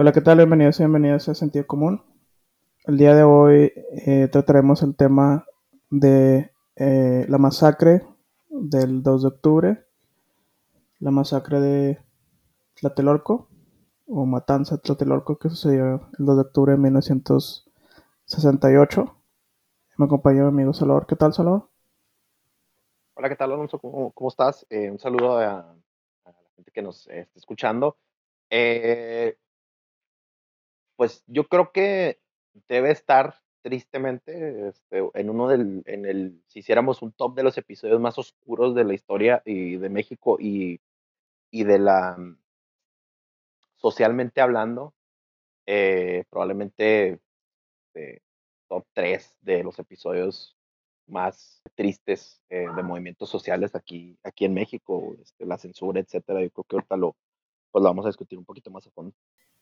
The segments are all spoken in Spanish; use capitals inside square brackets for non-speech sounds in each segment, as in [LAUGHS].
Hola, ¿qué tal? Bienvenidos y bienvenidas a Sentido Común. El día de hoy eh, trataremos el tema de eh, la masacre del 2 de octubre, la masacre de Tlatelolco, o matanza Tlatelolco, que sucedió el 2 de octubre de 1968. Me acompaña mi amigo Salvador. ¿Qué tal, Salvador? Hola, ¿qué tal, Alonso? ¿Cómo, estás? Eh, un saludo a, a, la gente que nos está escuchando. Eh, pues yo creo que debe estar tristemente este, en uno del, en el, si hiciéramos un top de los episodios más oscuros de la historia y de México y, y de la, socialmente hablando, eh, probablemente eh, top 3 de los episodios más tristes eh, de movimientos sociales aquí, aquí en México, este, la censura, etcétera. Yo creo que ahorita lo, pues lo vamos a discutir un poquito más a fondo.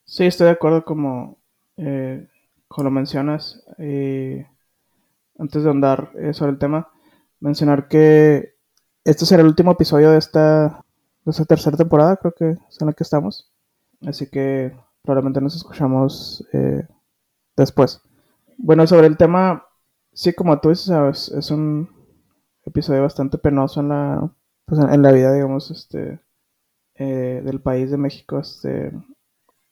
Sí, estoy de acuerdo como, eh, como lo mencionas. Eh, antes de andar eh, sobre el tema, mencionar que este será el último episodio de esta, de esta tercera temporada, creo que es en la que estamos. Así que probablemente nos escuchamos eh, después. Bueno, sobre el tema, sí, como tú dices, sabes, es un episodio bastante penoso en la, pues, en la vida, digamos, este, del país de México, este,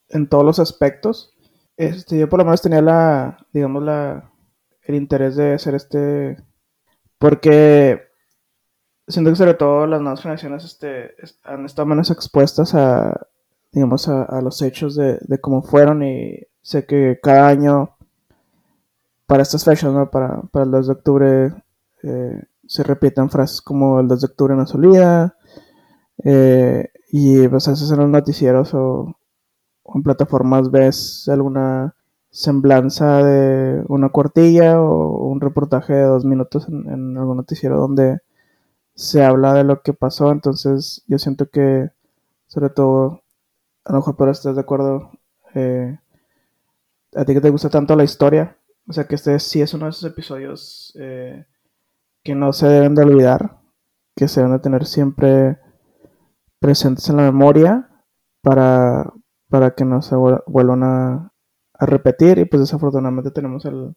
en todos los aspectos. Este, yo por lo menos tenía la, digamos, la, el interés de hacer este, porque siento que sobre todo las nuevas generaciones este, han estado menos expuestas a, digamos, a, los hechos de, de, cómo fueron y sé que cada año para estas fechas, ¿no? para, para el 2 de octubre, eh, se repiten frases como el 2 de octubre no se olvida, eh, y pues a veces en los noticieros o, en plataformas ves alguna semblanza de una cuartilla o un reportaje de dos minutos en, en, algún noticiero donde se habla de lo que pasó. Entonces yo siento que, sobre todo, a lo mejor pero estás de acuerdo, eh, a ti que te gusta tanto la historia, o sea que este sí es uno de esos episodios eh, que no se deben de olvidar, que se deben de tener siempre presentes en la memoria para, para que no se vuelvan a, repetir. Y pues desafortunadamente tenemos el,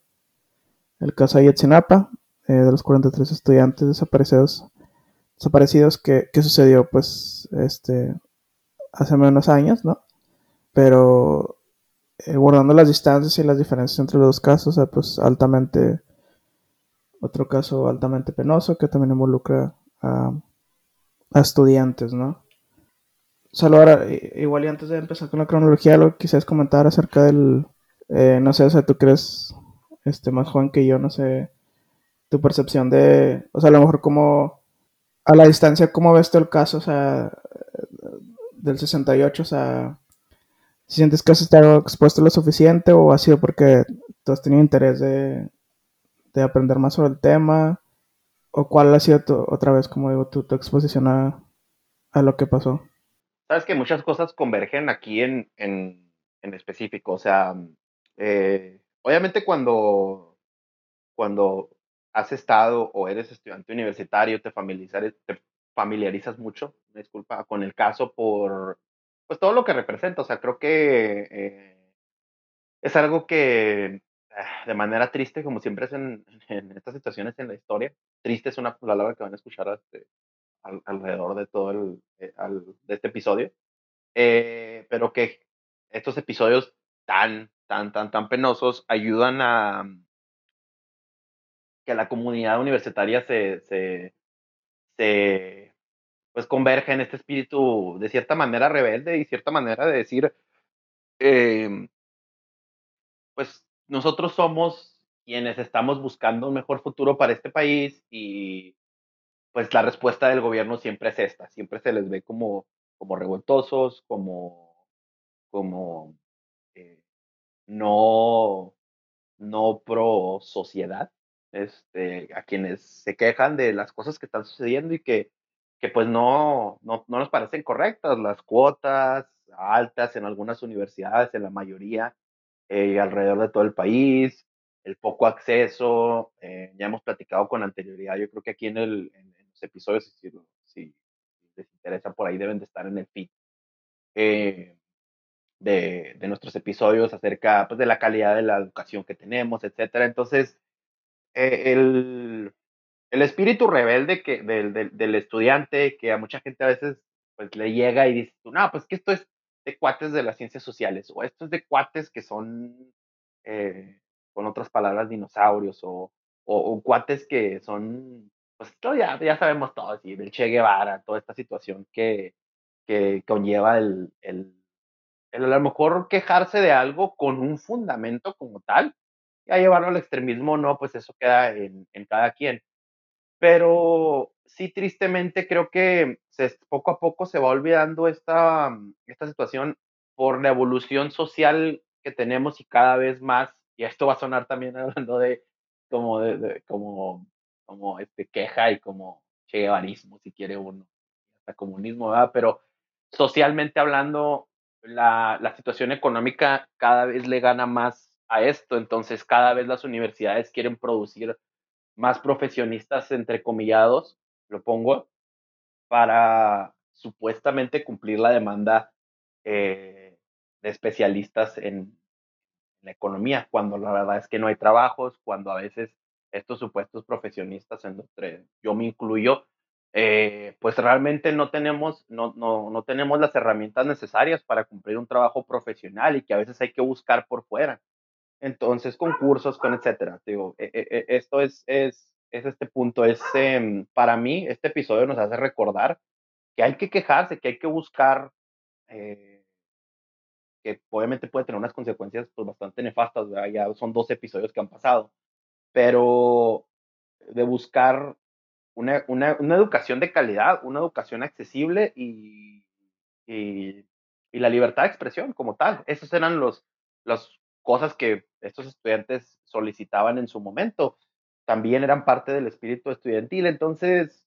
el caso de Ayotzinapa, eh, de los 43 estudiantes desaparecidos, desaparecidos que, sucedió pues este hace menos años, ¿no? Pero eh, guardando las distancias y las diferencias entre los dos casos, pues altamente, otro caso altamente penoso que también involucra a estudiantes, ¿no? Solo ahora, igual y antes de empezar con la cronología, lo que quisieras comentar acerca del, eh, no sé, o sea, tú crees, este, más joven que yo, no sé, tu percepción de, o sea, a lo mejor como, a la distancia, ¿cómo ves tú el caso, o sea, del 68, o sea, si sientes que has estado expuesto lo suficiente o ha sido porque tú has tenido interés de, de aprender más sobre el tema, o cuál ha sido tu, otra vez, como digo, tu, tu exposición a, a lo que pasó sabes que muchas cosas convergen aquí en, en, en específico. O sea, eh, obviamente cuando, cuando has estado o eres estudiante universitario, te familiarizas, te familiarizas mucho, disculpa, con el caso por pues todo lo que representa. O sea, creo que eh, es algo que ah, de manera triste, como siempre es en, en, estas situaciones en la historia, triste es una palabra que van a escuchar este, al, alrededor de todo el, eh, al, de este episodio, eh, pero que estos episodios tan, tan, tan, tan penosos ayudan a que la comunidad universitaria se, se, se pues converge en este espíritu de cierta manera rebelde y cierta manera de decir, eh, pues nosotros somos quienes estamos buscando un mejor futuro para este país y pues la respuesta del gobierno siempre es esta, siempre se les ve como, como revoltosos, como, como eh, no, no pro sociedad, este, a quienes se quejan de las cosas que están sucediendo y que, que pues no, no, no nos parecen correctas, las cuotas altas en algunas universidades, en la mayoría, eh, alrededor de todo el país, el poco acceso, eh, ya hemos platicado con anterioridad, yo creo que aquí en, el, episodios, si, si, les interesa por ahí, deben de estar en el feed. Eh, de, de nuestros episodios acerca pues, de la calidad de la educación que tenemos, etcétera. Entonces, eh, el, el espíritu rebelde que, del, del, estudiante, que a mucha gente a veces pues, le llega y dice, no, pues que esto es de cuates de las ciencias sociales, o esto es de cuates que son, eh, con otras palabras, dinosaurios, o, o, o, cuates que son, pues ya, ya sabemos todo, ¿sí? del Che Guevara, toda esta situación que, que conlleva el, el, el, a lo mejor quejarse de algo con un fundamento como tal, y a llevarlo al extremismo, no, pues eso queda en, en cada quien. Pero sí, tristemente creo que se, poco a poco se va olvidando esta, esta situación por la evolución social que tenemos y cada vez más, y esto va a sonar también [LAUGHS] hablando de como, de, de como, como este, queja y como cheguevarismo, si quiere uno, hasta comunismo, ¿verdad? Pero socialmente hablando, la, la situación económica cada vez le gana más a esto, entonces cada vez las universidades quieren producir más profesionistas, entrecomillados, lo pongo, para supuestamente cumplir la demanda eh, de especialistas en, la economía, cuando la verdad es que no hay trabajos, cuando a veces estos supuestos profesionistas, en entre yo me incluyo, eh, pues realmente no tenemos, no, no, no tenemos las herramientas necesarias para cumplir un trabajo profesional y que a veces hay que buscar por fuera. Entonces, concursos, con etcétera. Digo, e, e, esto es, es, es este punto. Es, eh, para mí, este episodio nos hace recordar que hay que quejarse, que hay que buscar, eh, que obviamente puede tener unas consecuencias pues, bastante nefastas. ¿verdad? Ya son dos episodios que han pasado, pero de buscar una, una, una educación de calidad, una educación accesible y, y, la libertad de expresión como tal. Esos eran los, los cosas que estos estudiantes solicitaban en su momento, también eran parte del espíritu estudiantil. Entonces,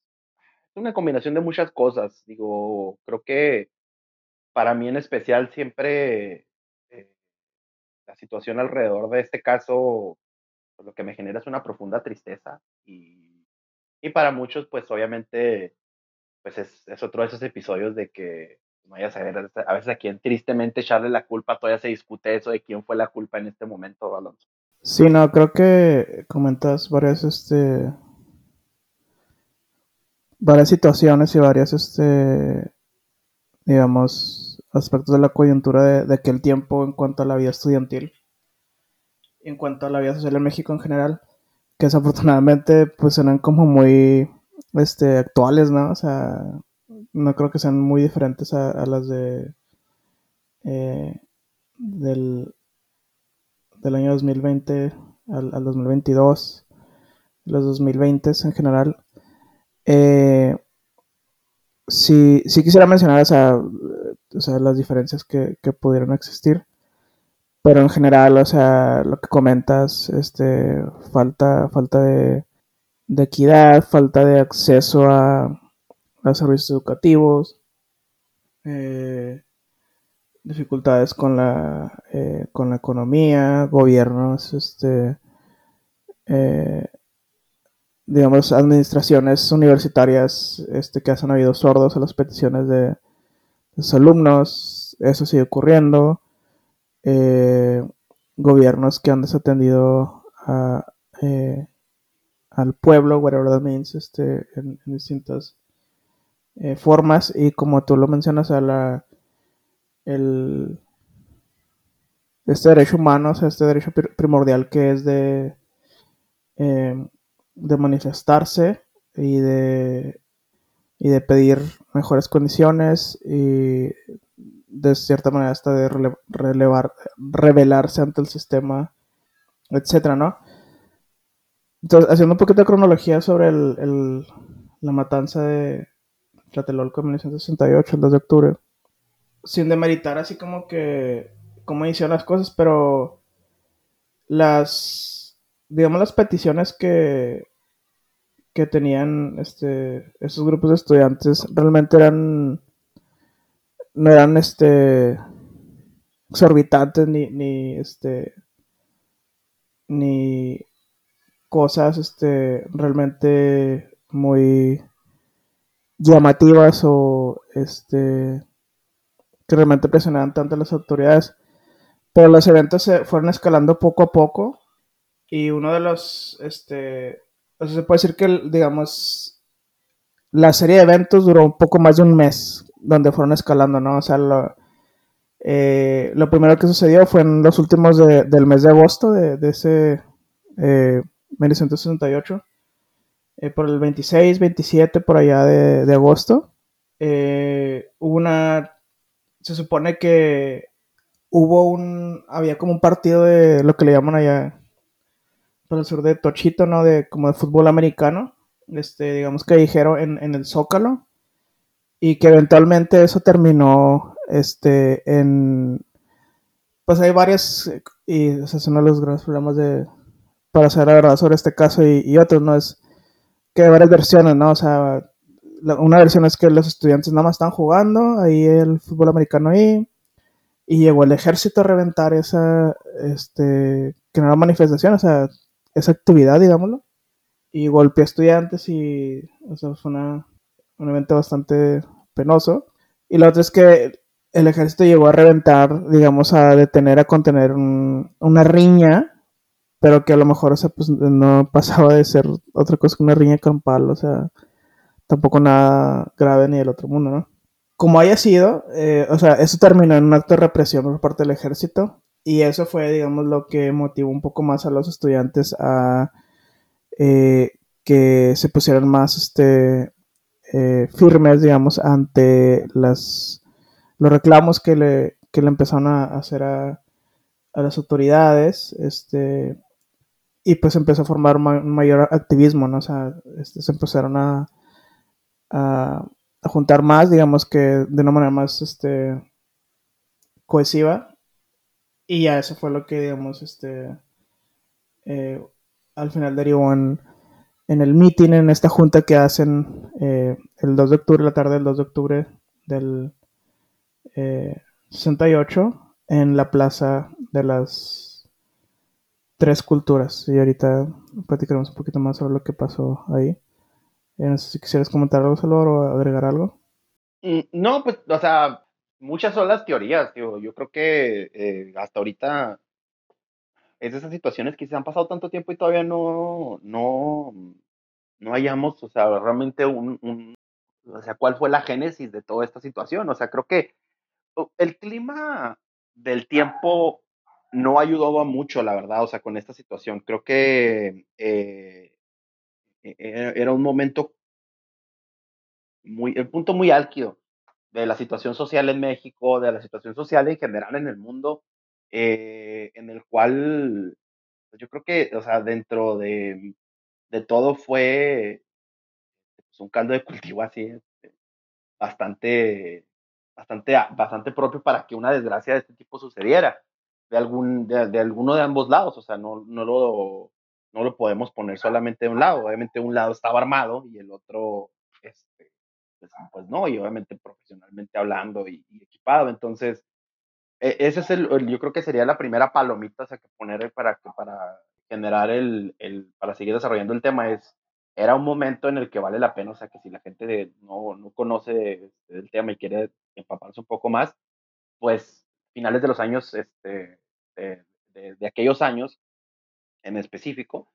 es una combinación de muchas cosas. Digo, creo que para mí en especial siempre eh, la situación alrededor de este caso, pues, lo que me genera es una profunda tristeza y, y para muchos, pues obviamente, pues es, es otro de esos episodios de que no vaya a saber a veces a quien tristemente echarle la culpa, todavía se discute eso de quién fue la culpa en este momento, Alonso. Sí, no, creo que comentas varias, este, varias situaciones y varias, este, digamos, aspectos de la coyuntura de, de aquel tiempo en cuanto a la vida estudiantil, en cuanto a la vida social en México en general, que desafortunadamente pues eran como muy, este, actuales, ¿no? O sea, no creo que sean muy diferentes a, las de eh, del, del, año 2020 al, al, 2022, los 2020 en general. Eh, sí, quisiera mencionar o sea, o sea, las diferencias que, que, pudieron existir. Pero en general, o sea, lo que comentas, este, falta, falta de, equidad, falta de acceso a, a servicios educativos, eh, dificultades con la, eh, con la economía, gobiernos, este, eh, digamos, administraciones universitarias este, que hacen oídos sordos a las peticiones de, de sus alumnos, eso sigue ocurriendo, eh, gobiernos que han desatendido a, al pueblo, whatever that means, este, en, distintas eh, formas. Y como tú lo mencionas a la el este derecho humano, o sea, este derecho primordial que es de eh, de manifestarse y de y de pedir mejores condiciones y de cierta manera hasta de rele relevar, revelarse ante el sistema, etcétera, ¿no? Entonces, haciendo un poquito de cronología sobre el, el, la matanza de, Tlatelolco en 1968, el 2 de octubre. Sin demeritar así como que cómo hicieron las cosas, pero las, digamos, las peticiones que, que tenían este, esos grupos de estudiantes realmente eran, no eran este, exorbitantes ni, ni este, ni cosas este, realmente muy llamativas o este que realmente presionaban tanto a las autoridades. Pero los eventos se fueron escalando poco a poco y uno de los, este, se puede decir que, digamos, la serie de eventos duró un poco más de un mes, donde fueron escalando, ¿no? O sea, lo, eh, lo primero que sucedió fue en los últimos de, del mes de agosto de, ese eh, 1968, eh, por el 26, 27, por allá de, de agosto, eh, hubo una, se supone que hubo un, había como un partido de lo que le llaman allá por el sur de Tochito, ¿no? De como de fútbol americano, este, digamos que dijeron en, en el Zócalo, y que eventualmente eso terminó, este, en, pues hay varias, y ese es uno de los grandes problemas de, para saber la verdad sobre este caso y, otros, ¿no? Es que hay varias versiones, ¿no? O sea, una versión es que los estudiantes nada más están jugando, ahí el fútbol americano ahí, y llegó el ejército a reventar esa, este, que no era manifestación, o sea, esa actividad, digámoslo, y golpeó a estudiantes y, o sea, fue una, un evento bastante penoso. Y la otra es que el ejército llegó a reventar, digamos, a detener, a contener un, una riña, pero que a lo mejor, o sea, pues no pasaba de ser otra cosa que una riña campal, o sea, tampoco nada grave ni del otro mundo, ¿no? Como haya sido, eh, o sea, eso terminó en un acto de represión por parte del ejército y eso fue, digamos, lo que motivó un poco más a los estudiantes a eh, que se pusieran más este, eh, firmes, digamos, ante las, los reclamos que le, que le empezaron a hacer a, a las autoridades, este, y pues empezó a formar ma un mayor activismo, ¿no? O sea, este, se empezaron a, a, a, juntar más, digamos que de una manera más este, cohesiva, y ya eso fue lo que, digamos, este, eh, al final derivó en, en el meeting, en esta junta que hacen eh, el 2 de octubre, la tarde del 2 de octubre del eh, 68, en la plaza de las tres culturas. Y ahorita platicaremos un poquito más sobre lo que pasó ahí. Eh, no sé si quisieras comentar algo, Salvador, o agregar algo. Mm, no, pues, o sea, muchas son las teorías, tío. Yo creo que eh, hasta ahorita esas situaciones que se han pasado tanto tiempo y todavía no, no, no hayamos, o sea, realmente un, o sea, cuál fue la génesis de toda esta situación. O sea, creo que el clima del tiempo no ayudó mucho, la verdad, o sea, con esta situación. Creo que eh, era un momento muy, el punto muy álgido de la situación social en México, de la situación social en general en el mundo, eh, en el cual pues yo creo que, o sea, dentro de, de todo fue pues, un caldo de cultivo así, este, bastante, bastante, bastante propio para que una desgracia de este tipo sucediera, de, algún, de, de alguno de ambos lados, o sea, no, no, lo, no lo podemos poner solamente de un lado, obviamente un lado estaba armado y el otro, este, pues, pues no, y obviamente profesionalmente hablando y, equipado, entonces, ese es el, yo creo que sería la primera palomita o sea, que poner para, para generar el, el, para seguir desarrollando el tema es, era un momento en el que vale la pena, o sea, que si la gente de, no, no conoce este, el tema y quiere empaparse un poco más, pues finales de los años, este, de, de, de aquellos años en específico,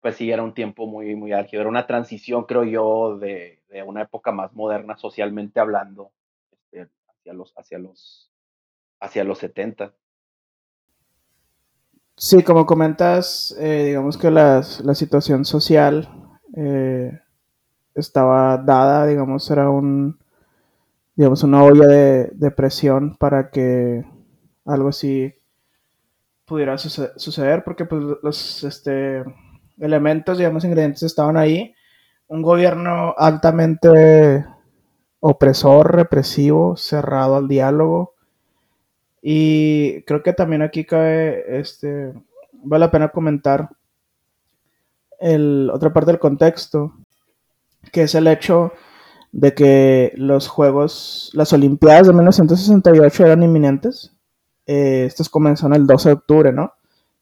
pues sí, era un tiempo muy, muy álgido, era una transición, creo yo, de, de una época más moderna socialmente hablando, este, hacia los, hacia los, hacia los 70. Sí, como comentas, eh, digamos que la, situación social eh, estaba dada, digamos, era un, digamos, una olla de, presión para que algo así pudiera suceder porque pues los este, elementos, digamos, ingredientes estaban ahí. Un gobierno altamente opresor, represivo, cerrado al diálogo, y creo que también aquí cabe, este, vale la pena comentar el, otra parte del contexto, que es el hecho de que los Juegos, las Olimpiadas de 1968 eran inminentes. Eh, estos comenzaron el 12 de octubre, ¿no?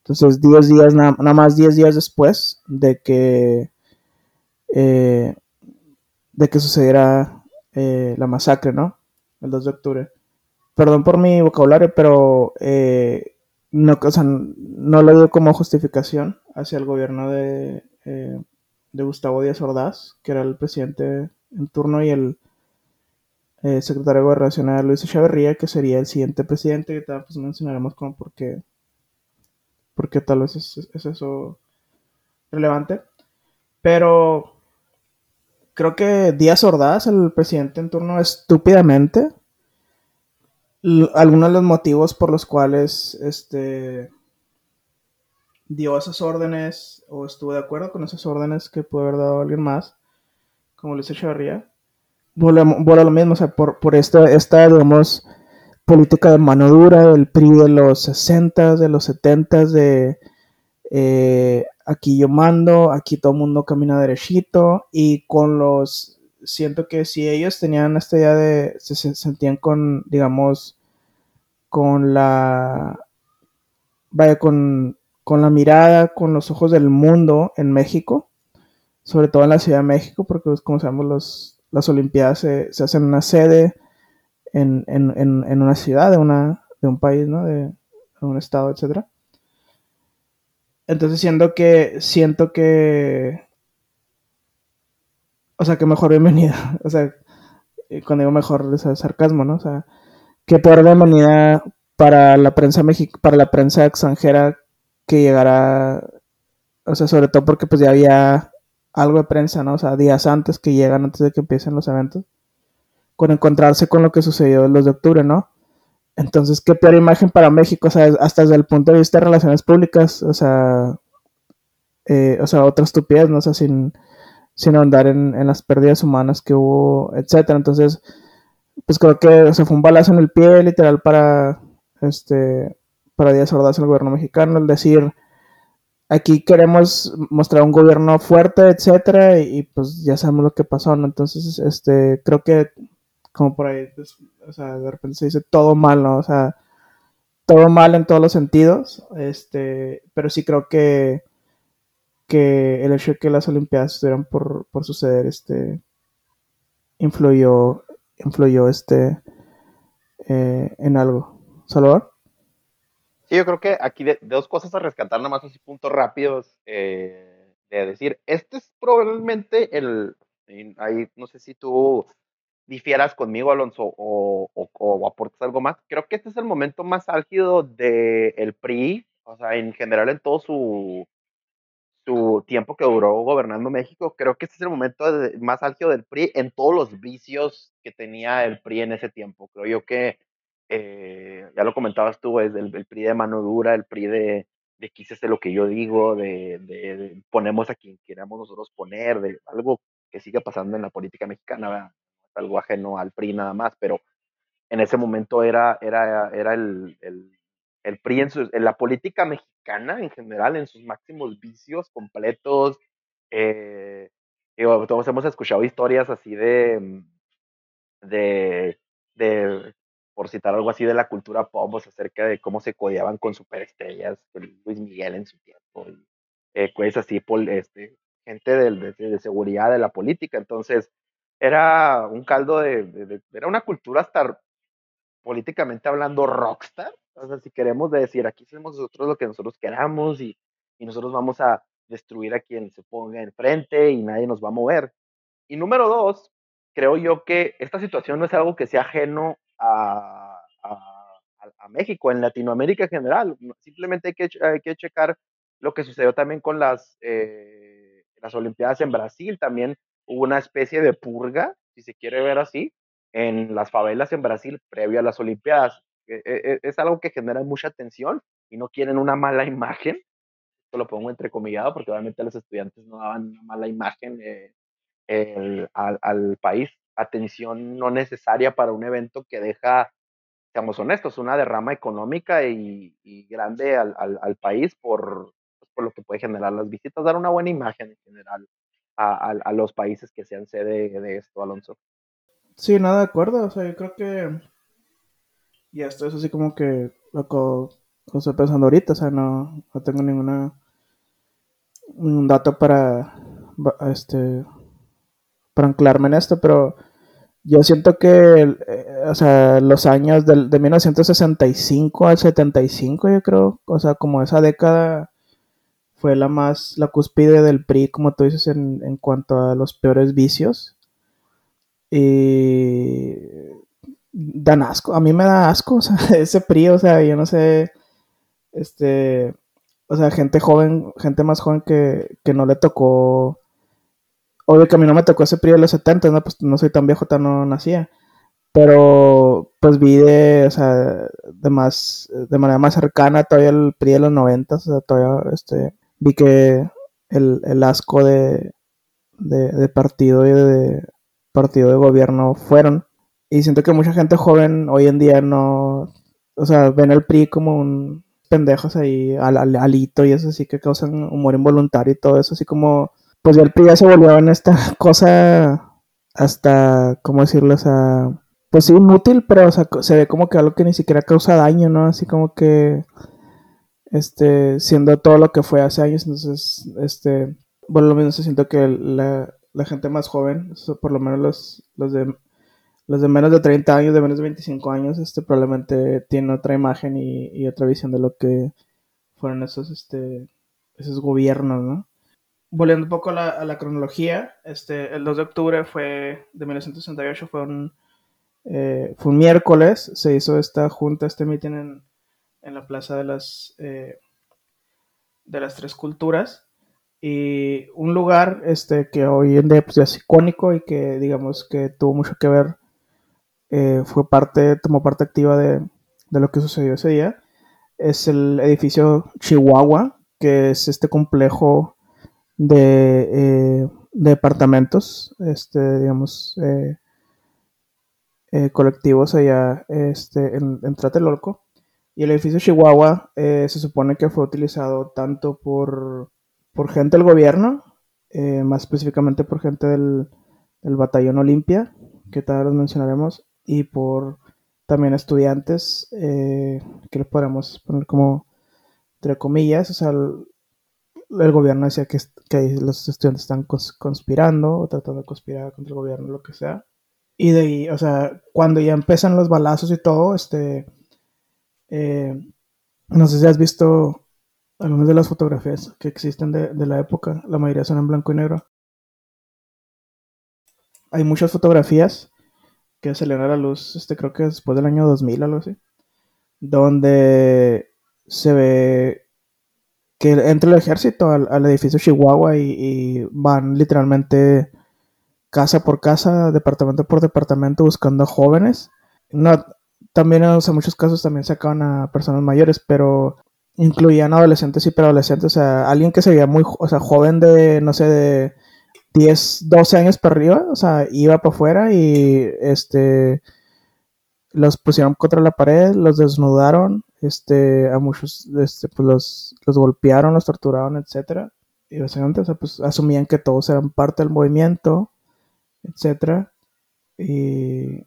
Entonces, 10 días, nada, más 10 días después de que, eh, de que sucediera eh, la masacre, ¿no? El 2 de octubre perdón por mi vocabulario, pero eh, no, lo digo como justificación hacia el gobierno de, eh, de Gustavo Díaz Ordaz, que era el presidente en turno, y el eh, secretario de Gobernación Luis Echeverría, que sería el siguiente presidente, que tal pues mencionaremos como porque, porque tal vez es eso relevante. Pero creo que Díaz Ordaz, el presidente en turno, estúpidamente, algunos de los motivos por los cuales este dio esas órdenes o estuvo de acuerdo con esas órdenes que puede haber dado alguien más, como Luis Echeverría, vuelve, a lo mismo, o sea, por, por esta, esta, digamos, política de mano dura del PRI de los 60, de los 70, de eh, aquí yo mando, aquí todo el mundo camina derechito y con los, siento que si ellos tenían esta idea de, se, sentían con, digamos, con la, vaya, con, con la mirada, con los ojos del mundo en México, sobre todo en la Ciudad de México, porque pues, como sabemos los, las Olimpiadas se, se hacen en una sede, en, en, en, una ciudad de, una, de un país, ¿no? De, de un estado, etcétera. Entonces siento que, siento que, o sea, que mejor bienvenida, [LAUGHS] o sea, cuando digo mejor, es sarcasmo, ¿no? O sea, que peor bienvenida para la prensa México, para la prensa extranjera que llegara, o sea, sobre todo porque pues ya había algo de prensa, ¿no? O sea, días antes que llegan, antes de que empiecen los eventos, con encontrarse con lo que sucedió 2 de octubre, ¿no? Entonces, qué peor imagen para México, o sea, hasta desde el punto de vista de relaciones públicas, o sea, eh, o sea, otra estupidez, ¿no? O sea, sin, sin ahondar en, las pérdidas humanas que hubo, etcétera. Entonces, pues creo que se fue un balazo en el pie, literal, para, este, para Díaz Ordaz el gobierno mexicano, el decir, aquí queremos mostrar un gobierno fuerte, etcétera, y, y, pues ya sabemos lo que pasó, ¿no? Entonces, este, creo que como por ahí, pues, o sea, de repente se dice todo mal, ¿no? O sea, todo mal en todos los sentidos, este, pero sí creo que, que el hecho de que las Olimpiadas estuvieran por, suceder, este, influyó, influyó, este, eh, en algo. ¿Salvador? Sí, yo creo que aquí de, dos cosas a rescatar, nada más así puntos rápidos, eh, de decir, este es probablemente el, ahí no sé si tú difieras conmigo, Alonso, o, o, aportas algo más. Creo que este es el momento más álgido del el PRI, o sea, en general en todo su, su tiempo que duró gobernando México, creo que este es el momento más álgido del PRI en todos los vicios que tenía el PRI en ese tiempo. Creo yo que, eh, ya lo comentabas tú, es el, PRI de mano dura, el PRI de, de lo que yo digo, de, de, ponemos a quien queramos nosotros poner, de algo que sigue pasando en la política mexicana, ¿verdad? algo ajeno al PRI nada más, pero en ese momento era, era, era el, el, el PRI en, su, en, la política mexicana en general, en sus máximos vicios completos. Eh, todos hemos escuchado historias así de, de, de, por citar algo así de la cultura pop, acerca de cómo se codeaban con superestrellas, Luis Miguel en su tiempo, y, eh, así, este, gente de, de, de, seguridad de la política. Entonces, era un caldo de, era una cultura hasta políticamente hablando rockstar. O si queremos decir, aquí hacemos nosotros lo que nosotros queramos y, y nosotros vamos a destruir a quien se ponga enfrente y nadie nos va a mover. Y número dos, creo yo que esta situación no es algo que sea ajeno a, a, a México, en Latinoamérica en general. Simplemente hay que, hay que checar lo que sucedió también con las, eh, las Olimpiadas en Brasil. También hubo una especie de purga, si se quiere ver así, en las favelas en Brasil previo a las Olimpiadas. E, e, e, es algo que genera mucha tensión y no quieren una mala [LAUGHS] imagen. Esto lo pongo entrecomillado porque obviamente los estudiantes no daban una mala imagen eh, al, país. Atención no necesaria para un evento que deja, seamos honestos, una derrama económica y, grande al país por, pues, por lo que puede generar las visitas, dar una buena imagen en general a, a, los países que sean sede de esto, Alonso. Sí, nada de acuerdo. O sea, yo creo que. Y esto es así como que lo que estoy pensando ahorita. O sea, no, no tengo ninguna. Ningún dato para. Este. Para anclarme en esto, pero. yo siento que, eh, o sea, los años del, de 1965 al 75, yo creo, o sea, como esa década fue la más, la cúspide del PRI, como tú dices, en, en cuanto a los peores vicios. Y dan asco, a mí me da asco, [LAUGHS] o sea, ese PRI, o sea, yo no sé, este, o sea, gente joven, gente más joven que, que no le tocó Obvio que a mí no me tocó ese PRI de los 70, ¿no? Pues no soy tan viejo, tan no nacía. Pero pues vi de, o sea, de más, de manera más cercana todavía el PRI de los 90, o sea, todavía este, vi que el, el asco de, de, de, partido y de partido de gobierno fueron. Y siento que mucha gente joven hoy en día no, o sea, ven el PRI como un pendejos ahí, al, al, alito y eso así que causan humor involuntario y todo eso, así como pues ya el PRI ya se volvió en esta [LAUGHS] cosa hasta, ¿cómo decirlo? O sea, pues sí, inútil, pero o sea, se ve como que algo que ni siquiera causa daño, ¿no? Así como que, este, siendo todo lo que fue hace años, entonces, este, bueno, lo mismo se siento que la, la gente más joven, por lo menos los, los de los de menos de 30 años, de menos de 25 años, este probablemente tienen otra imagen y, otra visión de lo que fueron esos, este, esos gobiernos, ¿no? volviendo un poco a la, cronología, este, el 2 de octubre fue, de 1968 fue un, eh, fue un miércoles, se hizo esta junta, este meeting en, en la Plaza de las, eh, de las Tres Culturas, y un lugar este, que hoy en día pues, es icónico y que digamos que tuvo mucho que ver, eh, fue parte, tomó parte activa de, de lo que sucedió ese día, es el edificio Chihuahua, que es este complejo de, eh, departamentos, este, digamos, eh, eh, colectivos allá este, en, en, Tlatelolco. Y el edificio Chihuahua se supone que fue utilizado tanto por, por gente del gobierno, más específicamente por gente del, del Batallón Olimpia, que tal vez mencionaremos, y por también estudiantes, eh, que les podemos poner como entre comillas, o sea, el gobierno decía que, que los estudiantes están conspirando o tratando de conspirar contra el gobierno, lo que sea. Y de ahí, o sea, cuando ya empiezan los balazos y todo, este, eh, no sé si has visto algunas de las fotografías que existen de, de, la época, la mayoría son en blanco y negro. Hay muchas fotografías que salieron a la luz, este, creo que después del año 2000, algo así, donde se ve que entra el ejército al, al edificio Chihuahua y, van literalmente casa por casa, departamento por departamento buscando jóvenes. No, también o en muchos casos también sacaban a personas mayores, pero incluían adolescentes y preadolescentes, o sea, alguien que se veía muy, o sea, joven de, no sé, de 10, 12 años para arriba, o sea, iba para afuera y este los pusieron contra la pared, los desnudaron, este, a muchos este, pues los, los golpearon, los torturaron, etcétera. Y básicamente, o sea, pues asumían que todos eran parte del movimiento, etcétera. Y,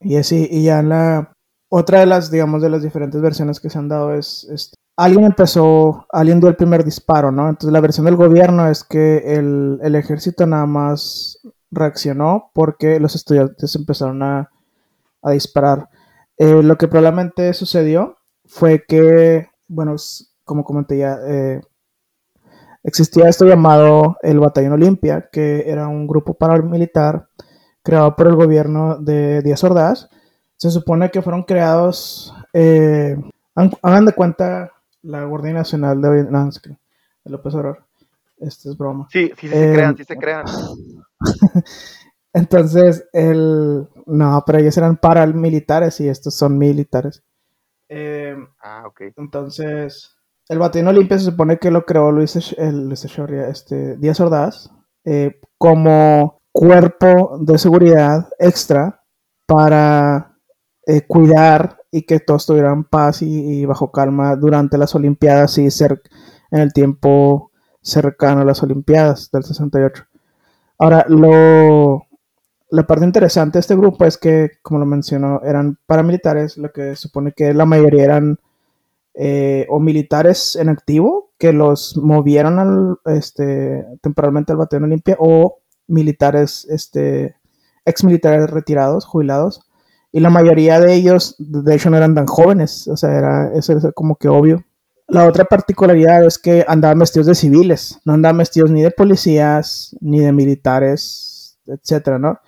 y así, y ya en la otra de las, digamos, de las diferentes versiones que se han dado es, es alguien empezó, alguien dio el primer disparo, ¿no? Entonces la versión del gobierno es que el, el ejército nada más reaccionó porque los estudiantes empezaron a, a disparar. Eh, lo que probablemente sucedió fue que, bueno, como comenté ya, eh, existía esto llamado el Batallón Olimpia, que era un grupo paramilitar creado por el gobierno de Díaz Ordaz. Se supone que fueron creados, eh, hagan de cuenta la Guardia Nacional de, no, de López Obrador. Esto es broma. Sí, sí, sí se crean, sí se crean. [LAUGHS] Entonces, el. No, pero ellos eran paramilitares y estos son militares. Eh, ah, ok. Entonces, el batallón Olimpia se supone que lo creó Luis, el, Luis Echeverría, este, Díaz Ordaz eh, como cuerpo de seguridad extra para eh, cuidar y que todos estuvieran en paz y, bajo calma durante las Olimpiadas y en el tiempo cercano a las Olimpiadas del 68. Ahora, lo, la parte interesante de este grupo es que, como lo mencionó, eran paramilitares, lo que supone que la mayoría eran eh, o militares en activo, que los movieron este, temporalmente al batallón Olimpia, o militares este, ex militares retirados, jubilados, y la mayoría de ellos, de hecho, no eran tan jóvenes, o sea, era, eso era como que obvio. La otra particularidad es que andaban vestidos de civiles, no andaban vestidos ni de policías, ni de militares, etcétera, ¿no?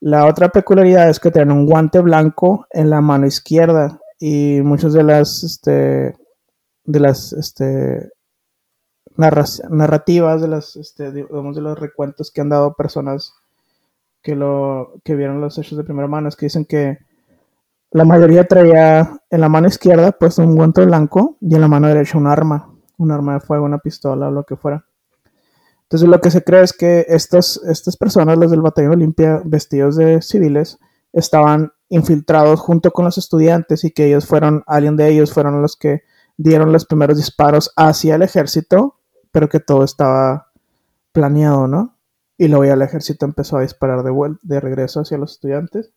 La otra peculiaridad es que tenían un guante blanco en la mano izquierda y muchas de las, este, de las, este, narrativas, de las, este, digamos, de los recuentos que han dado personas que lo, que vieron los hechos de primera mano, es que dicen que la mayoría traía en la mano izquierda pues un guante blanco y en la mano derecha un arma, un arma de fuego, una pistola o lo que fuera. Entonces lo que se cree es que estas, estas personas, los del Batallón Olimpia, vestidos de civiles, estaban infiltrados junto con los estudiantes y que ellos fueron, alguien de ellos fueron los que dieron los primeros disparos hacia el ejército, pero que todo estaba planeado, ¿no? Y luego ya el ejército empezó a disparar de, vuelta, de regreso hacia los estudiantes.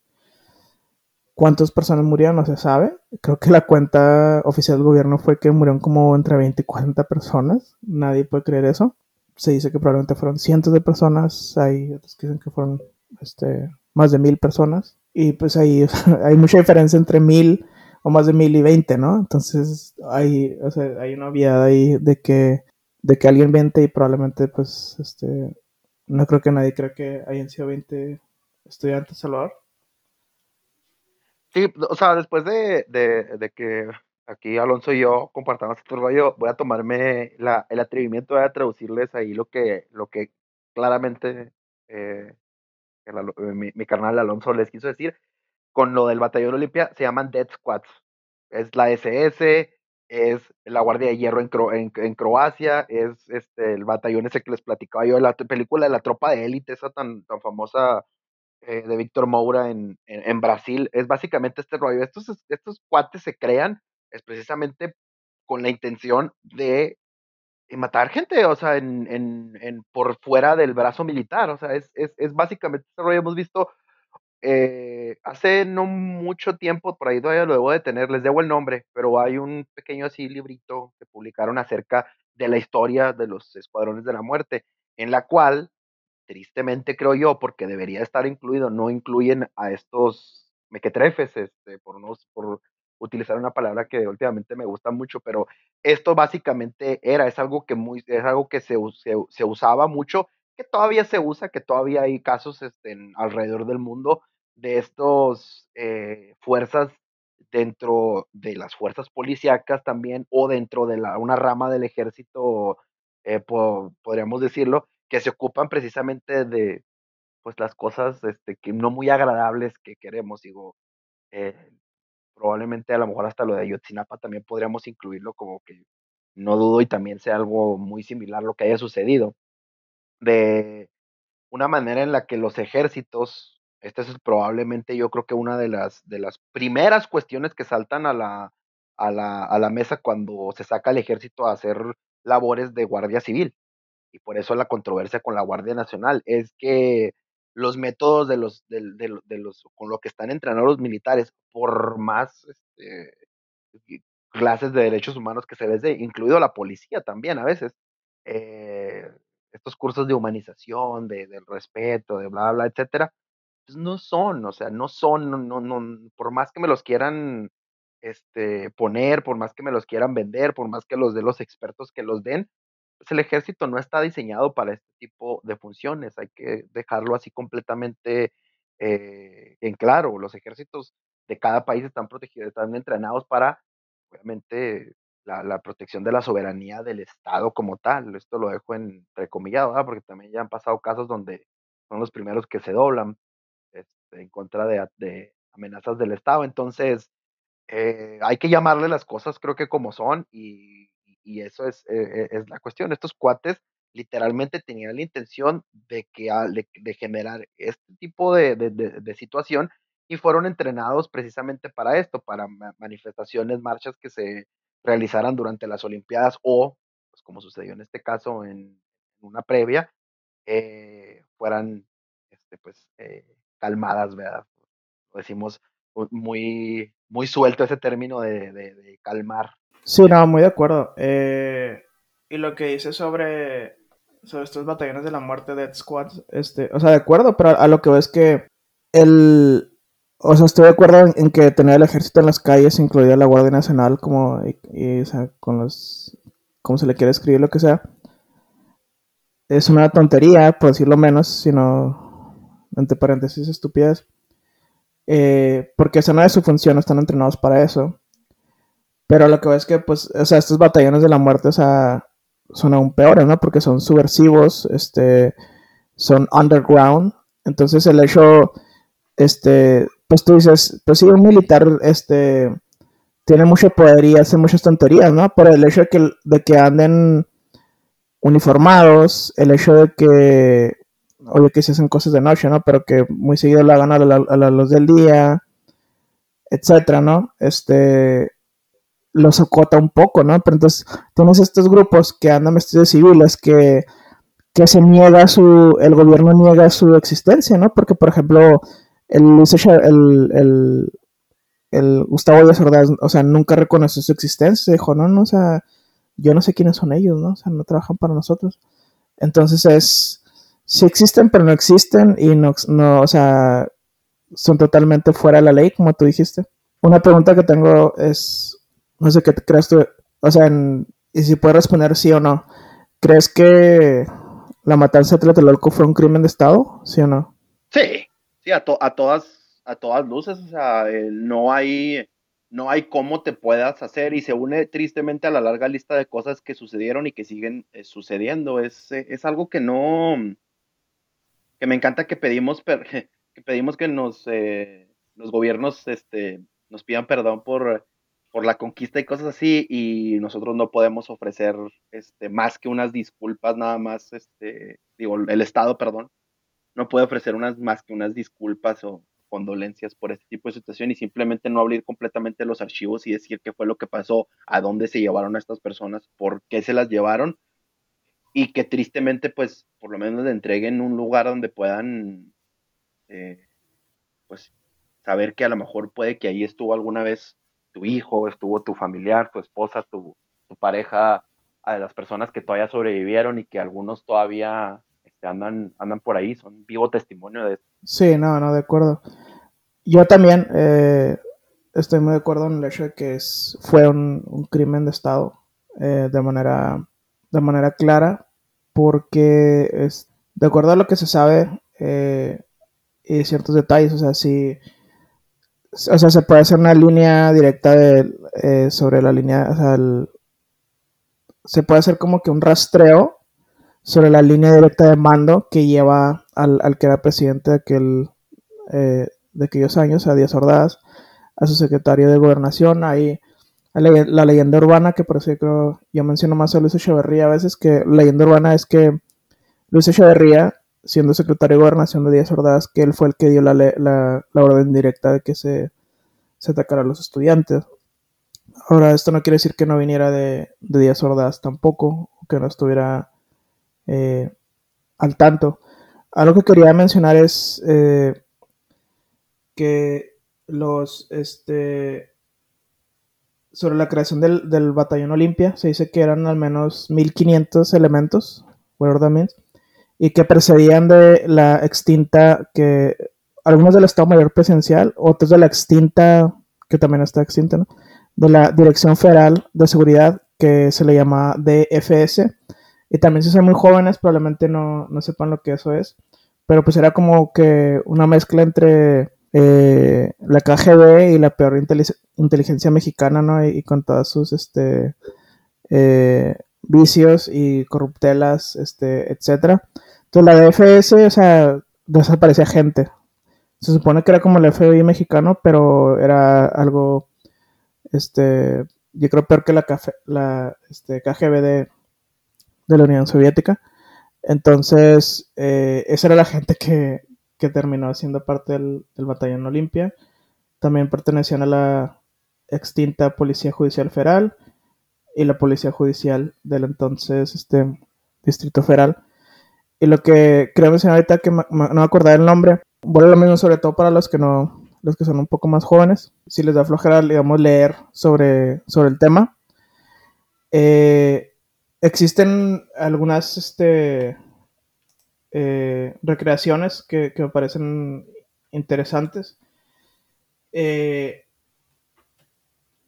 ¿Cuántas personas murieron? No se sabe. Creo que la cuenta oficial del gobierno fue que murieron como entre 20 y 40 personas. Nadie puede creer eso. Se dice que probablemente fueron cientos de personas. Hay otros que dicen que fueron este, más de mil personas. Y pues ahí [LAUGHS] hay mucha diferencia entre mil o más de mil y veinte, ¿no? Entonces hay, o sea, hay una obviedad ahí de que, de que alguien vente y probablemente pues este, no creo que nadie crea que hayan sido 20 estudiantes Salvador. Sí, o sea, después de, que aquí Alonso y yo compartamos este rollo, voy a tomarme el atrevimiento de traducirles ahí lo que, lo que claramente eh, mi, mi, carnal Alonso les quiso decir. Con lo del batallón Olimpia se llaman Dead Squads. Es la SS, es la Guardia de Hierro en, en, Croacia, es este, el batallón ese que les platicaba yo la película de la tropa de élite, esa tan, tan famosa eh, de Víctor Moura en, en, Brasil. Es básicamente este rollo. Estos, estos cuates se crean es precisamente con la intención de matar gente, o sea, en, en, por fuera del brazo militar. O sea, es, es, es básicamente este rollo. Hemos visto eh, hace no mucho tiempo, por ahí todavía lo debo de tener, les debo el nombre, pero hay un pequeño así librito que publicaron acerca de la historia de los escuadrones de la muerte, en la cual tristemente creo yo, porque debería estar incluido, no incluyen a estos mequetrefes, este, por, no, por utilizar una palabra que últimamente me gusta mucho, pero esto básicamente era, es algo que, muy, es algo que se, se, usaba mucho, que todavía se usa, que todavía hay casos este, alrededor del mundo de estos eh, fuerzas dentro de las fuerzas policíacas también o dentro de la, una rama del ejército, eh, podríamos decirlo, que se ocupan precisamente de pues las cosas este, que no muy agradables que queremos, digo, eh, probablemente a lo mejor hasta lo de Ayotzinapa también podríamos incluirlo como que no dudo y también sea algo muy similar lo que haya sucedido, de una manera en la que los ejércitos, esta es probablemente yo creo que una de las, de las primeras cuestiones que saltan a la, a la, a la mesa cuando se saca el ejército a hacer labores de guardia civil y por eso la controversia con la Guardia Nacional, es que los métodos de los, de, los con lo que están entrenados los militares, por más este, clases de derechos humanos que se les dé, incluido la policía también a veces, eh, estos cursos de humanización, de, del respeto, de bla, bla, etcétera, pues no son, o sea, no son, no, no, no, por más que me los quieran este, poner, por más que me los quieran vender, por más que los de los expertos que los den, pues el ejército no está diseñado para este tipo de funciones, hay que dejarlo así completamente eh, en claro. Los ejércitos de cada país están protegidos, están entrenados para, obviamente, la, protección de la soberanía del Estado como tal. Esto lo dejo en entrecomillado, porque también ya han pasado casos donde son los primeros que se doblan este, en contra de, de, amenazas del Estado. Entonces, eh, hay que llamarle las cosas, creo que como son, y eso es, eh, es la cuestión. Estos cuates literalmente tenían la intención de, que, de, generar este tipo de, de, situación y fueron entrenados precisamente para esto, para manifestaciones, marchas que se realizaran durante las Olimpiadas o, pues como sucedió en este caso en, una previa, eh, fueran este, pues, eh, calmadas, ¿verdad? Lo decimos muy, muy suelto ese término de calmar Sí, no, muy de acuerdo. Eh, y lo que dice sobre, sobre estos batallones de la muerte, Dead Squads, este, o sea, de acuerdo, pero a, lo que veo es que el, o sea, estoy de acuerdo en, que tener el ejército en las calles, incluida la Guardia Nacional, como, y, o sea, con los, como se le quiere escribir, lo que sea, es una tontería, por decirlo menos, sino, entre paréntesis, estupidez, eh, porque esa no es su función, están entrenados para eso. Pero lo que veo es que, pues, o sea, estos batallones de la muerte, o sea, son aún peores, ¿no? Porque son subversivos, este, son underground. Entonces el hecho, este, pues tú dices, pues sí, un militar, este, tiene mucho poder y hace muchas tonterías, ¿no? Por el hecho de que, de que anden uniformados, el hecho de que, obvio que se hacen cosas de noche, ¿no? Pero que muy seguido lo hagan a la, a la luz del día, etcétera, ¿no? Este, los acota un poco, ¿no? Pero entonces tienes estos grupos que andan vestidos civiles que, que se niega su, el gobierno niega su existencia, ¿no? Porque, por ejemplo, el, el, el, Gustavo Díaz Ordaz, o sea, nunca reconoció su existencia, dijo, no, no, o sea, yo no sé quiénes son ellos, ¿no? O sea, no trabajan para nosotros. Entonces es, sí existen, pero no existen y no, no, o sea, son totalmente fuera de la ley, como tú dijiste. Una pregunta que tengo es, no sé qué crees tú, o sea, y si puedes responder sí o no. ¿Crees que la matanza de Tlatelolco fue un crimen de Estado? ¿Sí o no? Sí, a, a todas, a todas luces, o sea, no hay, no hay cómo te puedas hacer y se une tristemente a la larga lista de cosas que sucedieron y que siguen eh, sucediendo. Es, es algo que no, que me encanta que pedimos, [LAUGHS] que pedimos que nos, eh, los gobiernos, este, nos pidan perdón por por la conquista y cosas así, y nosotros no podemos ofrecer este, más que unas disculpas, nada más, este, digo, el Estado, perdón, no puede ofrecer unas más que unas disculpas o condolencias por este tipo de situación y simplemente no abrir completamente los archivos y decir qué fue lo que pasó, a dónde se llevaron a estas personas, por qué se las llevaron y que tristemente pues por lo menos le entreguen un lugar donde puedan eh, pues saber que a lo mejor puede que ahí estuvo alguna vez tu hijo, estuvo tu familiar, tu esposa, tu, pareja, a las personas que todavía sobrevivieron y que algunos todavía andan, andan por ahí, son vivo testimonio de eso. Sí, no, no, de acuerdo. Yo también eh, estoy muy de acuerdo en el hecho de que es, fue un, crimen de Estado eh, de, manera, de manera clara, porque es, de acuerdo a lo que se sabe eh, y ciertos detalles, o sea, si o sea, se puede hacer una línea directa de, sobre la línea, o sea, se puede hacer como que un rastreo sobre la línea directa de mando que lleva al, al que era presidente de, aquel, eh, de aquellos años, a Díaz Ordaz, a su secretario de gobernación, ahí la leyenda urbana, que yo creo, yo menciono más a Luis Echeverría a veces, que la leyenda urbana es que Luis Echeverría siendo secretario de gobernación de Díaz Ordaz, que él fue el que dio la, la, orden directa de que se, se atacara a los estudiantes. Ahora, esto no quiere decir que no viniera de, Díaz Ordaz tampoco, que no estuviera eh, al tanto. Algo que quería mencionar es eh, que los, este, sobre la creación del, batallón Olimpia, se dice que eran al menos 1500 elementos, y que precedían de la extinta, que algunos del Estado Mayor Presidencial, otros de la extinta, que también está extinta, de la Dirección Federal de Seguridad, que se le llama DFS, y también si son muy jóvenes probablemente no, no, sepan lo que eso es, pero pues era como que una mezcla entre eh, la KGB y la peor inteligencia mexicana, ¿no? Y, con todas sus, este, eh, vicios y corruptelas, este, etcétera. Entonces la DFS, o sea, desaparecía gente. Se supone que era como el FBI mexicano, pero era algo, este, yo creo peor que la, la este, KGB la Unión Soviética. Entonces, eh, esa era la gente que, que terminó siendo parte del, batallón Olimpia. También pertenecían a la extinta Policía Judicial Federal y la Policía Judicial del entonces este, Distrito Federal. Y lo que creo mencionar ahorita que no me acordar el nombre, vuelve lo mismo sobre todo para los que no, los que son un poco más jóvenes, si les da flojera, digamos, leer sobre, sobre el tema. Eh, existen algunas, este, eh, recreaciones que, que, me parecen interesantes. Eh,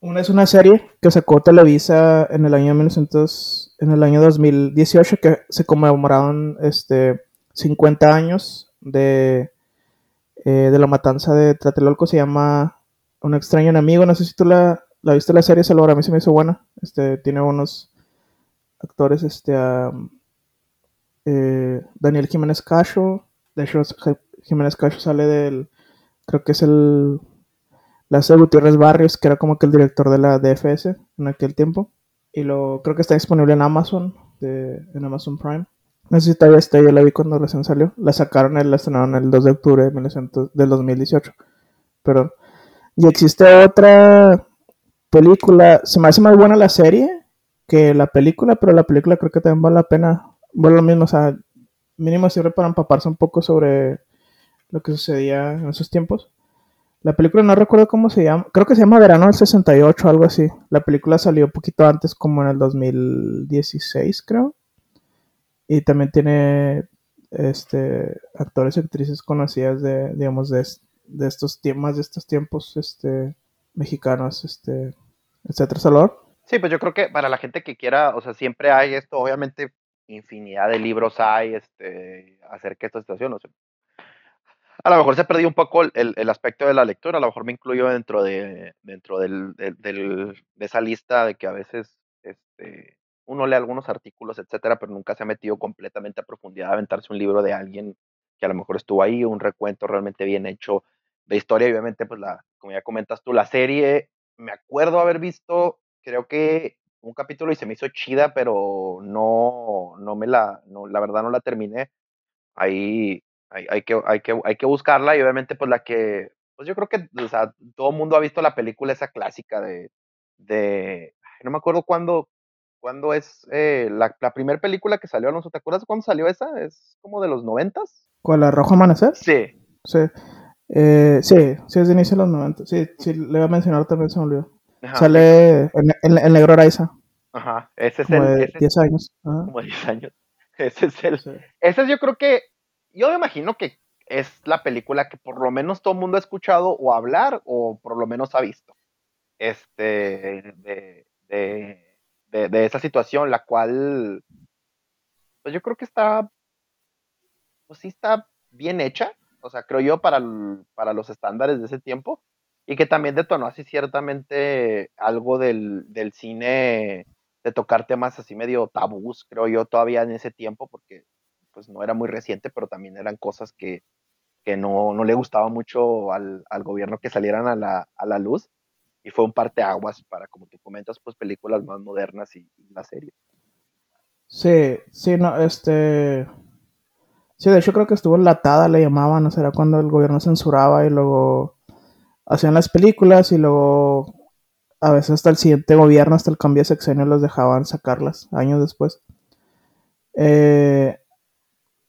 una es una serie que sacó Televisa en el año 1900, en el año 2018 que se conmemoraron este 50 años de, eh, de la matanza de Tlatelolco. Se llama Un extraño enemigo. No sé si tú la, la viste la serie, Salvador. A mí se me hizo buena. Este, tiene unos actores, este, um, eh, Daniel Jiménez Cacho. De hecho, Jiménez Cacho sale del, creo que es el la de Gutiérrez Barrios, que era como que el director de la DFS en aquel tiempo. Y lo creo que está disponible en Amazon, en Amazon Prime. No sé si todavía está, yo la vi cuando recién salió. La sacaron, la estrenaron el 2 de octubre de 1900, del 2018. Perdón. Y existe otra película, se me hace más buena la serie que la película, pero la película creo que también vale la pena. Bueno, lo mismo, o sea, mínimo sirve para empaparse un poco sobre lo que sucedía en esos tiempos. La película no recuerdo cómo se llama. Creo que se llama Verano del 68, algo así. La película salió un poquito antes, como en el 2016, creo. Y también tiene este actores y actrices conocidas de, digamos, de, de estos temas, de estos tiempos, este, mexicanos, este, etcétera, Salvador. Sí, pues yo creo que para la gente que quiera, o sea, siempre hay esto, obviamente, infinidad de libros hay, este, acerca de esta situación, o sea, a lo mejor se perdió un poco el, el, aspecto de la lectura, a lo mejor me incluyo dentro de, dentro del, del, de esa lista de que a veces este, uno lee algunos artículos, etcétera, pero nunca se ha metido completamente a profundidad a aventarse un libro de alguien que a lo mejor estuvo ahí, un recuento realmente bien hecho de historia, obviamente, pues la, como ya comentas tú, la serie, me acuerdo haber visto, creo que un capítulo y se me hizo chida, pero no, no me la, no, la verdad no la terminé. Ahí hay, hay, que, hay, que, hay que buscarla y obviamente pues la que, pues yo creo que o sea, todo el mundo ha visto la película esa clásica de, de no me acuerdo cuándo, cuándo es eh, la, la primera película que salió, Alonso, ¿te acuerdas cuándo salió esa? ¿Es como de los noventas? ¿Cuál, la Rojo Amanecer? Sí. Sí. Eh, sí, sí, es de inicio de los 90. Sí, sí, le voy a mencionar también, se me olvidó. Sale en, en, en, Negro Araiza. Ajá, ese es como el. De ese 10 años. Ajá. Como 10 años. [LAUGHS] Ese es el. Sí. Ese es, yo creo que yo me imagino que es la película que por lo menos todo el mundo ha escuchado o hablar o por lo menos ha visto. Este, de, de, de, de esa situación, la cual, pues yo creo que está, pues sí está bien hecha, o sea, creo yo para, para los estándares de ese tiempo, y que también detonó así ciertamente algo del, del cine de tocar temas así medio tabús, creo yo, todavía en ese tiempo, porque pues no era muy reciente, pero también eran cosas que, que no, no le gustaba mucho al, al gobierno que salieran a la, a la, luz y fue un parteaguas para, como tú comentas, pues películas más modernas y, y la serie. Sí, sí, no, este... Sí, de hecho creo que estuvo enlatada, le llamaban, o sea, era cuando el gobierno censuraba y luego hacían las películas y luego a veces hasta el siguiente gobierno, hasta el cambio de sexenio, los dejaban sacarlas años después. Eh,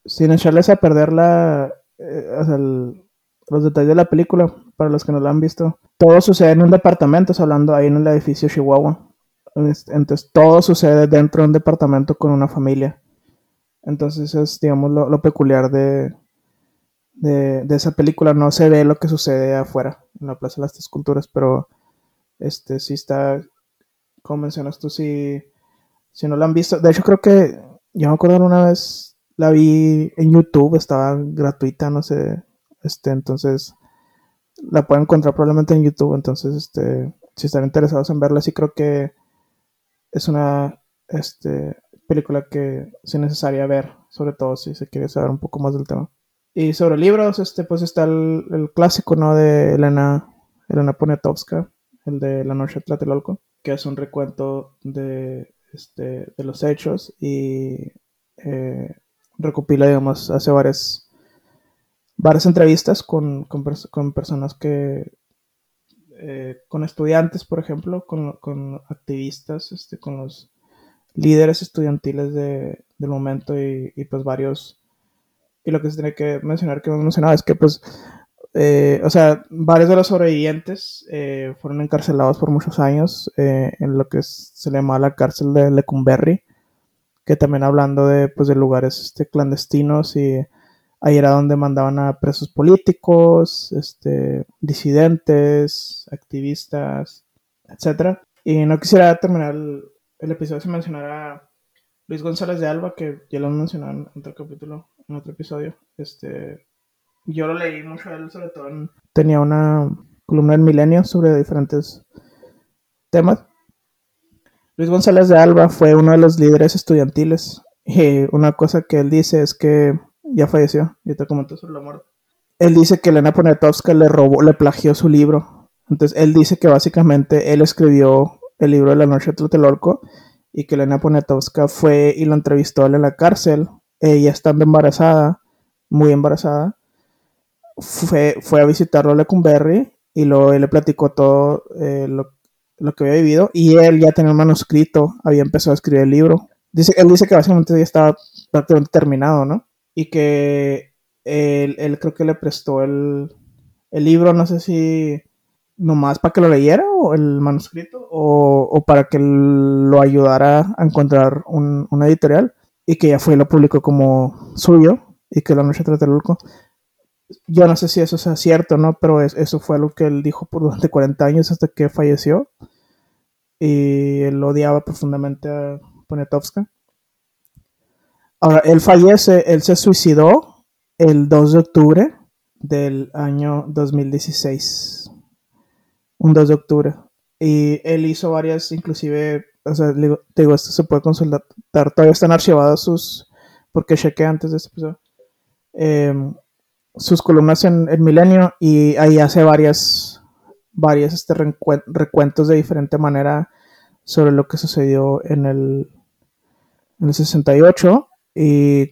sin echarles a perder la, eh, o los detalles de la película, para los que no la han visto, todo sucede en un departamento, hablando ahí en el edificio Chihuahua. Entonces todo sucede dentro de un departamento con una familia. Entonces es, digamos, lo peculiar de, de, esa película. No se ve lo que sucede afuera, en la Plaza de las Tres Culturas, pero este sí está, como mencionas tú, si, si no la han visto. De hecho, creo que, yo me acuerdo una vez, la vi en YouTube, estaba gratuita, no sé, este, entonces la pueden encontrar probablemente en YouTube, entonces, este, si están interesados en verla, sí creo que es una, este, película que es necesaria ver, sobre todo si se quiere saber un poco más del tema. Y sobre libros, este, pues está el, clásico, ¿no? De Elena, Elena Poniatowska, el de La Noche de Tlatelolco, que es un recuento de, este, de los hechos y eh, recopila, digamos, hace varias, varias entrevistas con, con, con personas que, eh, con estudiantes, por ejemplo, con, con, activistas, este, con los líderes estudiantiles de, del momento y, y, pues varios, y lo que se tiene que mencionar, que hemos mencionado, es que pues, eh, o sea, varios de los sobrevivientes eh, fueron encarcelados por muchos años eh, en lo que se le llama la cárcel de Lecumberri, que también hablando de, pues, de lugares este, clandestinos y ahí era donde mandaban a presos políticos, este, disidentes, activistas, etcétera. Y no quisiera terminar el, episodio sin mencionar Luis González de Alba, que ya lo han mencionado en otro capítulo, en otro episodio. Este, yo lo leí mucho él, sobre todo tenía una columna en Milenio sobre diferentes temas. Luis González de Alba fue uno de los líderes estudiantiles. Y una cosa que él dice es que ya falleció, y te comento sobre la muerte. Él dice que Elena Poniatowska le robó, le plagió su libro. Entonces él dice que básicamente él escribió el libro de la noche de Tlatelolco y que Elena Poniatowska fue y lo entrevistó en la cárcel. Ella estando embarazada, muy embarazada, fue, fue a visitarlo a Lecumberri y luego él le platicó todo eh, lo, lo, que había vivido y él ya tenía un manuscrito, había empezado a escribir el libro. Dice, él dice que básicamente ya estaba prácticamente terminado, ¿no? Y que él, él creo que le prestó el, el libro, no sé si nomás para que lo leyera o el manuscrito o, o para que lo ayudara a encontrar un, una editorial y que ya fue y lo publicó como suyo y que la noche de Tlatelolco yo no sé si eso sea cierto, ¿no? Pero es, eso fue lo que él dijo por durante 40 años hasta que falleció. Y él odiaba profundamente a Poniatowska. Ahora, él fallece, él se suicidó el 2 de octubre del año 2016. Un 2 de octubre. Y él hizo varias, inclusive, o sea, te digo, esto se puede consultar, todavía están archivadas sus, porque chequé antes de este episodio. Eh, sus columnas en el Milenio y ahí hace varias, varias este, recuentos de diferente manera sobre lo que sucedió en el, en el 68 y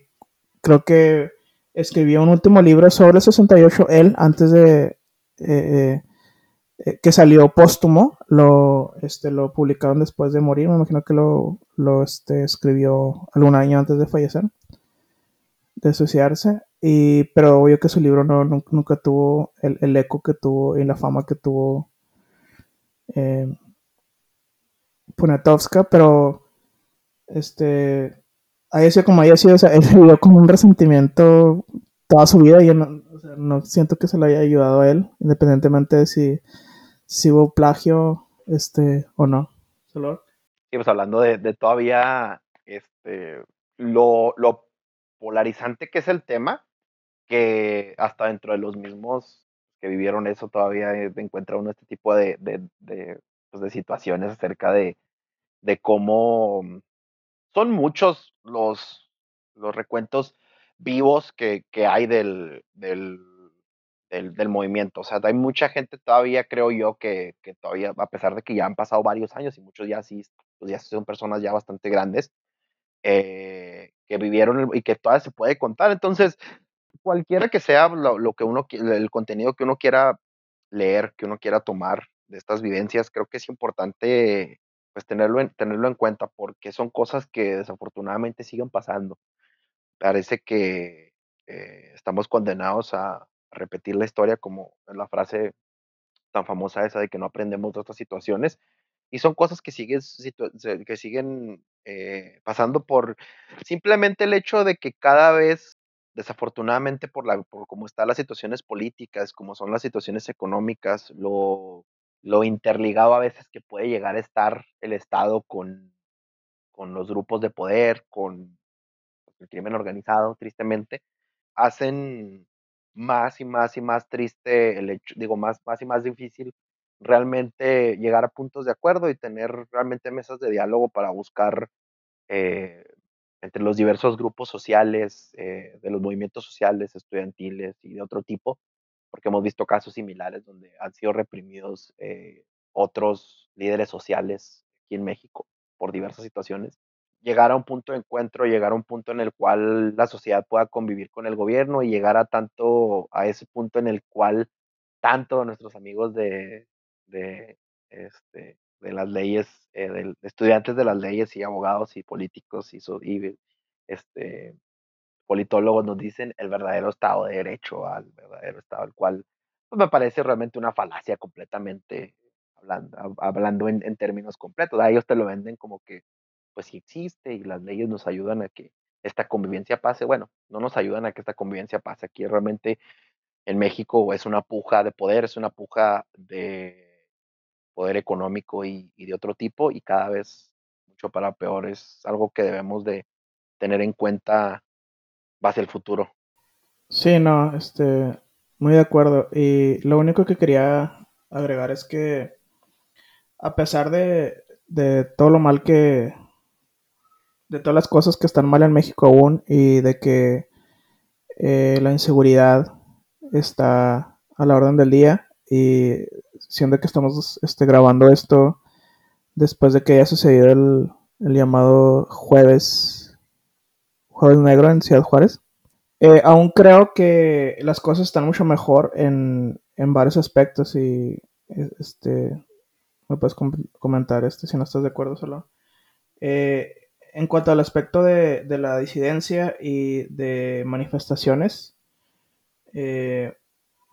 creo que escribió un último libro sobre el 68 él antes de eh, eh, que salió póstumo lo este lo publicaron después de morir me imagino que lo, lo este, escribió algún año antes de fallecer de suicidarse y, pero obvio que su libro no, nunca, tuvo el, el, eco que tuvo y la fama que tuvo eh, pero este haya sido como haya sido, o sea, [LAUGHS] él vivió como un resentimiento toda su vida y no, no, siento que se le haya ayudado a él, independientemente de si, si hubo plagio este o no. ¿Solo? Sí, pues hablando de, de todavía este, lo, lo polarizante que es el tema, que hasta dentro de los mismos que vivieron eso todavía eh, encuentra uno este tipo de, de, de, pues de situaciones acerca de, de, cómo son muchos los, los recuentos vivos que, que hay del, del, del, del, movimiento. O sea, hay mucha gente todavía, creo yo, que, que, todavía, a pesar de que ya han pasado varios años y muchos ya sí, pues ya son personas ya bastante grandes, eh, que vivieron y que todavía se puede contar. Entonces, cualquiera que sea lo, lo, que uno, el contenido que uno quiera leer, que uno quiera tomar de estas vivencias, creo que es importante pues tenerlo en, tenerlo en cuenta porque son cosas que desafortunadamente siguen pasando. Parece que eh, estamos condenados a repetir la historia como la frase tan famosa esa de que no aprendemos de otras situaciones y son cosas que siguen, que siguen eh, pasando por simplemente el hecho de que cada vez desafortunadamente por, la, por cómo están las situaciones políticas, como son las situaciones económicas, lo, lo interligado a veces que puede llegar a estar el Estado con, con los grupos de poder, con el crimen organizado, tristemente, hacen más y más y más triste el hecho, digo, más, más y más difícil realmente llegar a puntos de acuerdo y tener realmente mesas de diálogo para buscar eh, entre los diversos grupos sociales, eh, de los movimientos sociales, estudiantiles y de otro tipo, porque hemos visto casos similares donde han sido reprimidos eh, otros líderes sociales aquí en México por diversas situaciones. Llegar a un punto de encuentro, llegar a un punto en el cual la sociedad pueda convivir con el gobierno y llegar a tanto a ese punto en el cual tanto nuestros amigos de, de este, de las leyes, eh, estudiantes de las leyes y abogados y políticos y, este, politólogos nos dicen el verdadero Estado de Derecho, al verdadero Estado, al cual pues me parece realmente una falacia completamente hablando, hablando en, en términos completos. A ellos te lo venden como que pues sí existe y las leyes nos ayudan a que esta convivencia pase. Bueno, no nos ayudan a que esta convivencia pase. Aquí realmente en México es una puja de poder, es una puja de poder económico y, y de otro tipo y cada vez mucho para peor. Es algo que debemos de tener en cuenta hacia el futuro. Sí, no, este, muy de acuerdo. Y lo único que quería agregar es que a pesar de, de todo lo mal que, de todas las cosas que están mal en México aún y de que eh, la inseguridad está a la orden del día y siendo que estamos este, grabando esto después de que haya sucedido el, el llamado jueves jueves negro en Ciudad Juárez eh, aún creo que las cosas están mucho mejor en, en varios aspectos y este me puedes com comentar este si no estás de acuerdo solo. Eh, en cuanto al aspecto de, la disidencia y de manifestaciones eh,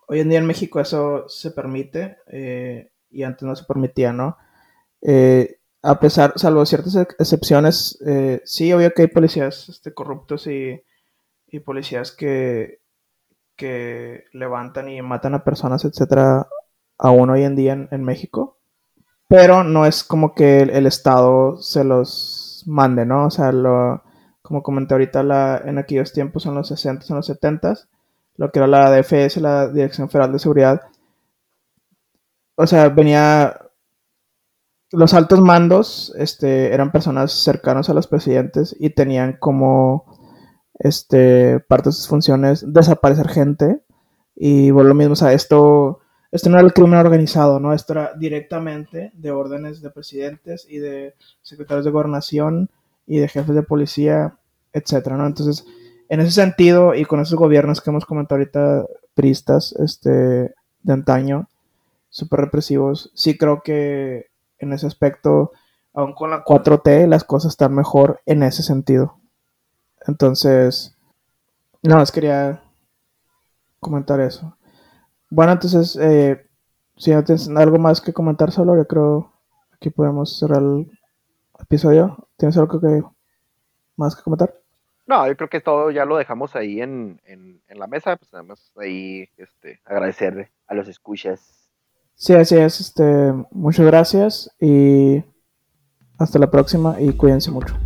hoy en día en México eso se permite eh, y antes no se permitía no eh, a pesar salvo ciertas excepciones sí obvio que hay policías este, corruptos y policías que, que levantan y matan a personas, etcétera, aún hoy en día en, en México. Pero no es como que el, Estado se los mande, ¿no? O sea, lo, como comenté ahorita, la, en aquellos tiempos, en los 60, en los 70, lo que era la DFS, la Dirección Federal de Seguridad, o sea, venía. Los altos mandos este, eran personas cercanas a los presidentes y tenían como este, parte de sus funciones, desaparecer gente. Y por lo mismo, o sea, esto, esto no era el crimen organizado, ¿no? Esto era directamente de órdenes de presidentes y de secretarios de gobernación y de jefes de policía, etcétera. Entonces, en ese sentido, y con esos gobiernos que hemos comentado ahorita, pristas, este, de antaño, súper represivos, sí creo que en ese aspecto, aún con la 4T, las cosas están mejor en ese sentido. Entonces, nada más quería comentar eso. Bueno, entonces, eh, si no tienes algo más que comentar solo, yo creo aquí podemos cerrar el episodio. ¿Tienes algo que más que comentar? No, yo creo que todo ya lo dejamos ahí en, en, en la mesa, pues nada más ahí este, agradecerle a los escuchas. Sí, así es, este, muchas gracias y hasta la próxima y cuídense mucho.